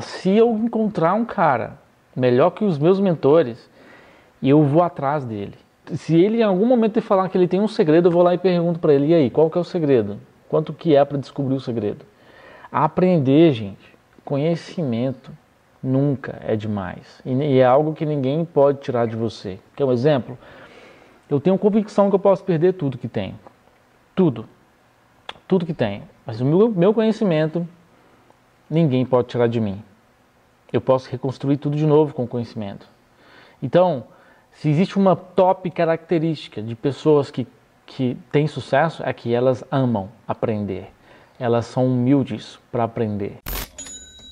Se eu encontrar um cara melhor que os meus mentores, eu vou atrás dele. Se ele em algum momento falar que ele tem um segredo, eu vou lá e pergunto para ele: e aí, qual que é o segredo? Quanto que é para descobrir o segredo? Aprender, gente, conhecimento nunca é demais. E é algo que ninguém pode tirar de você. Quer um exemplo? Eu tenho convicção que eu posso perder tudo que tenho. Tudo. Tudo que tenho. Mas o meu conhecimento, ninguém pode tirar de mim. Eu posso reconstruir tudo de novo com conhecimento. Então, se existe uma top característica de pessoas que, que têm sucesso, é que elas amam aprender. Elas são humildes para aprender.